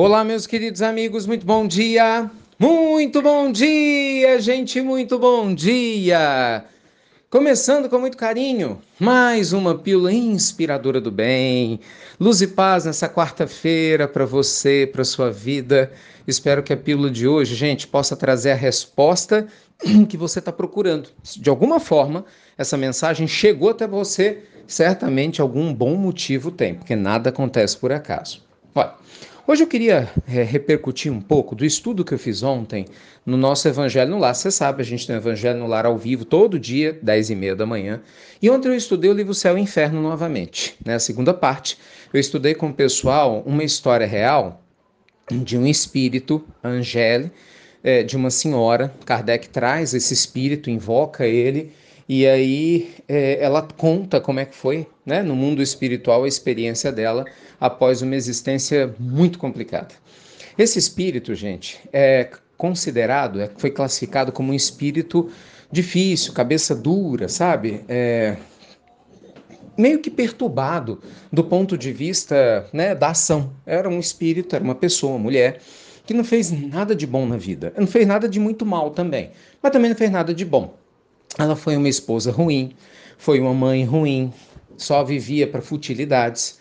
Olá, meus queridos amigos, muito bom dia! Muito bom dia, gente, muito bom dia! Começando com muito carinho, mais uma pílula inspiradora do bem. Luz e paz nessa quarta-feira para você, para sua vida. Espero que a pílula de hoje, gente, possa trazer a resposta que você está procurando. De alguma forma, essa mensagem chegou até você, certamente algum bom motivo tem, porque nada acontece por acaso. Olha, Hoje eu queria é, repercutir um pouco do estudo que eu fiz ontem no nosso Evangelho no Lar. Você sabe, a gente tem o Evangelho no Lar ao vivo todo dia, 10 e meia da manhã. E ontem eu estudei o livro Céu e Inferno novamente. Né? A segunda parte, eu estudei com o pessoal uma história real de um espírito, Angele, é, de uma senhora. Kardec traz esse espírito, invoca ele e aí é, ela conta como é que foi, né, no mundo espiritual, a experiência dela após uma existência muito complicada. Esse espírito, gente, é considerado, é, foi classificado como um espírito difícil, cabeça dura, sabe? É, meio que perturbado do ponto de vista né, da ação. Era um espírito, era uma pessoa, uma mulher, que não fez nada de bom na vida. Não fez nada de muito mal também, mas também não fez nada de bom. Ela foi uma esposa ruim, foi uma mãe ruim, só vivia para futilidades.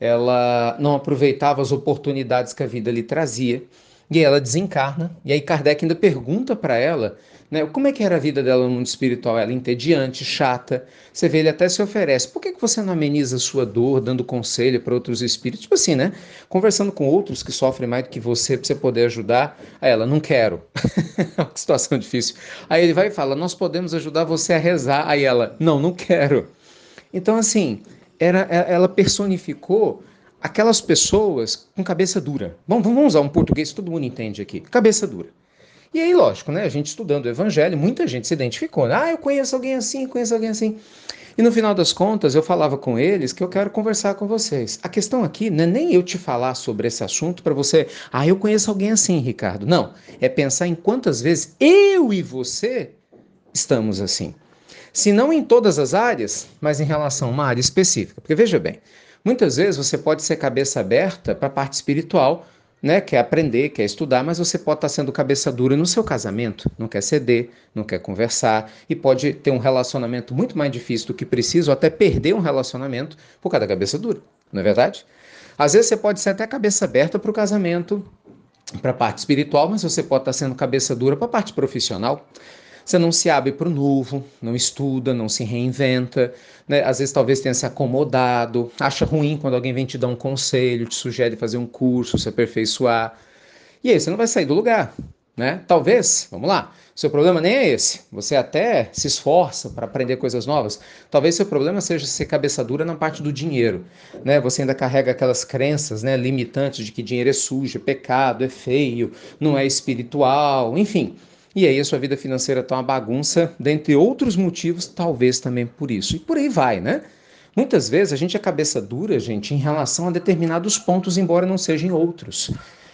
Ela não aproveitava as oportunidades que a vida lhe trazia. E ela desencarna. E aí Kardec ainda pergunta para ela né? Como é que era a vida dela no mundo espiritual? Ela entediante, chata. Você vê, ele até se oferece. Por que, que você não ameniza a sua dor, dando conselho para outros espíritos? Tipo assim, né? Conversando com outros que sofrem mais do que você, para você poder ajudar. Aí ela, não quero. que situação difícil. Aí ele vai e fala, nós podemos ajudar você a rezar. Aí ela, não, não quero. Então, assim, era, ela personificou aquelas pessoas com cabeça dura. Bom, vamos usar um português que todo mundo entende aqui. Cabeça dura. E aí, lógico, né? A gente estudando o evangelho, muita gente se identificou. Né? Ah, eu conheço alguém assim, conheço alguém assim. E no final das contas, eu falava com eles que eu quero conversar com vocês. A questão aqui não é nem eu te falar sobre esse assunto para você, ah, eu conheço alguém assim, Ricardo. Não, é pensar em quantas vezes eu e você estamos assim. Se não em todas as áreas, mas em relação a uma área específica. Porque veja bem, muitas vezes você pode ser cabeça aberta para a parte espiritual, né, quer aprender, quer estudar, mas você pode estar sendo cabeça dura no seu casamento, não quer ceder, não quer conversar e pode ter um relacionamento muito mais difícil do que precisa ou até perder um relacionamento por causa da cabeça dura, não é verdade? Às vezes você pode ser até cabeça aberta para o casamento, para a parte espiritual, mas você pode estar sendo cabeça dura para a parte profissional. Você não se abre para o novo, não estuda, não se reinventa, né? às vezes talvez tenha se acomodado, acha ruim quando alguém vem te dar um conselho, te sugere fazer um curso, se aperfeiçoar. E aí você não vai sair do lugar. Né? Talvez, vamos lá, seu problema nem é esse. Você até se esforça para aprender coisas novas. Talvez seu problema seja ser cabeça dura na parte do dinheiro, né? Você ainda carrega aquelas crenças, né, limitantes de que dinheiro é sujo, é pecado, é feio, não é espiritual, enfim. E aí a sua vida financeira está uma bagunça, dentre outros motivos, talvez também por isso. E por aí vai, né? Muitas vezes a gente é cabeça dura, gente, em relação a determinados pontos, embora não sejam outros.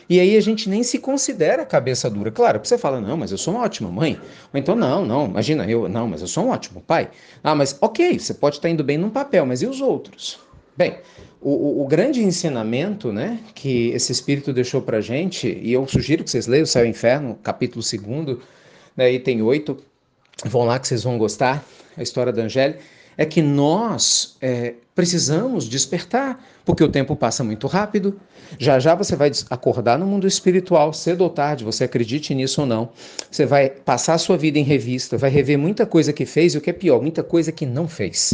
E aí a gente nem se considera cabeça dura. Claro, você fala, não, mas eu sou uma ótima mãe. Ou então, não, não, imagina, eu, não, mas eu sou um ótimo pai. Ah, mas ok, você pode estar indo bem num papel, mas e os outros? Bem, o, o, grande ensinamento né, que esse Espírito deixou para gente, e eu sugiro que vocês leiam o Céu e o Inferno, capítulo 2, né, item 8, vão lá que vocês vão gostar, a história da Angélica, é que nós é, precisamos despertar, porque o tempo passa muito rápido. Já já você vai acordar no mundo espiritual, cedo ou tarde, você acredite nisso ou não. Você vai passar a sua vida em revista, vai rever muita coisa que fez e o que é pior, muita coisa que não fez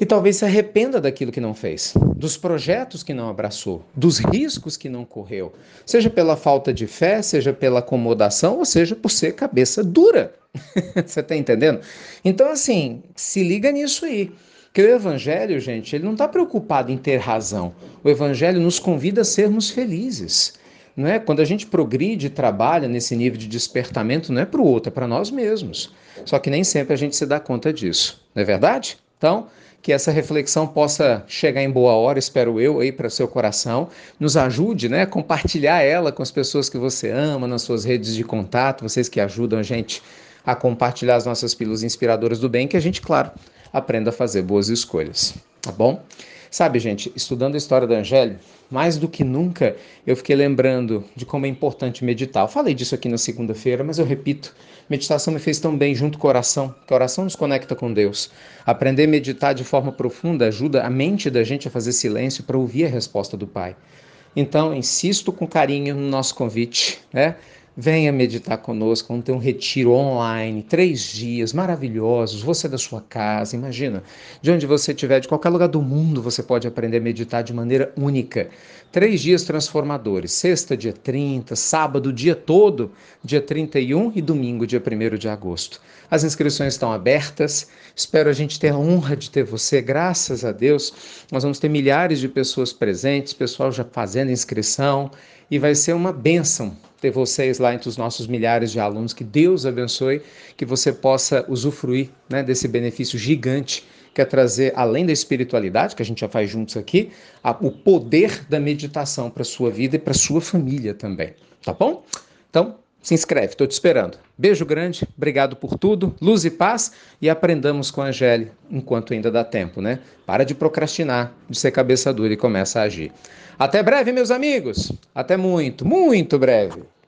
e talvez se arrependa daquilo que não fez, dos projetos que não abraçou, dos riscos que não correu, seja pela falta de fé, seja pela acomodação, ou seja por ser cabeça dura. Você está entendendo? Então, assim, se liga nisso aí. Que o Evangelho, gente, ele não está preocupado em ter razão. O Evangelho nos convida a sermos felizes. Não é? Quando a gente progride e trabalha nesse nível de despertamento, não é para o outro, é para nós mesmos. Só que nem sempre a gente se dá conta disso. Não é verdade? Então, que essa reflexão possa chegar em boa hora, espero eu, aí para seu coração. Nos ajude, né, compartilhar ela com as pessoas que você ama, nas suas redes de contato, vocês que ajudam a gente a compartilhar as nossas pílulas inspiradoras do bem, que a gente, claro, aprenda a fazer boas escolhas. Tá bom? Sabe, gente, estudando a história do Evangelho, mais do que nunca eu fiquei lembrando de como é importante meditar. Eu falei disso aqui na segunda-feira, mas eu repito: meditação me fez tão bem junto com a oração, que a oração nos conecta com Deus. Aprender a meditar de forma profunda ajuda a mente da gente a fazer silêncio para ouvir a resposta do Pai. Então, insisto com carinho no nosso convite, né? Venha meditar conosco, vamos ter um retiro online, três dias maravilhosos, você da sua casa, imagina, de onde você estiver, de qualquer lugar do mundo, você pode aprender a meditar de maneira única. Três dias transformadores, sexta, dia 30, sábado, dia todo, dia 31 e domingo, dia 1 de agosto. As inscrições estão abertas, espero a gente ter a honra de ter você, graças a Deus. Nós vamos ter milhares de pessoas presentes, pessoal já fazendo inscrição, e vai ser uma bênção ter vocês lá entre os nossos milhares de alunos. Que Deus abençoe, que você possa usufruir né, desse benefício gigante que é trazer, além da espiritualidade, que a gente já faz juntos aqui, a, o poder da meditação para a sua vida e para a sua família também. Tá bom? Então, se inscreve, estou te esperando. Beijo grande, obrigado por tudo, luz e paz e aprendamos com a Angélica enquanto ainda dá tempo, né? Para de procrastinar, de ser cabeça dura e começa a agir. Até breve, meus amigos. Até muito, muito breve.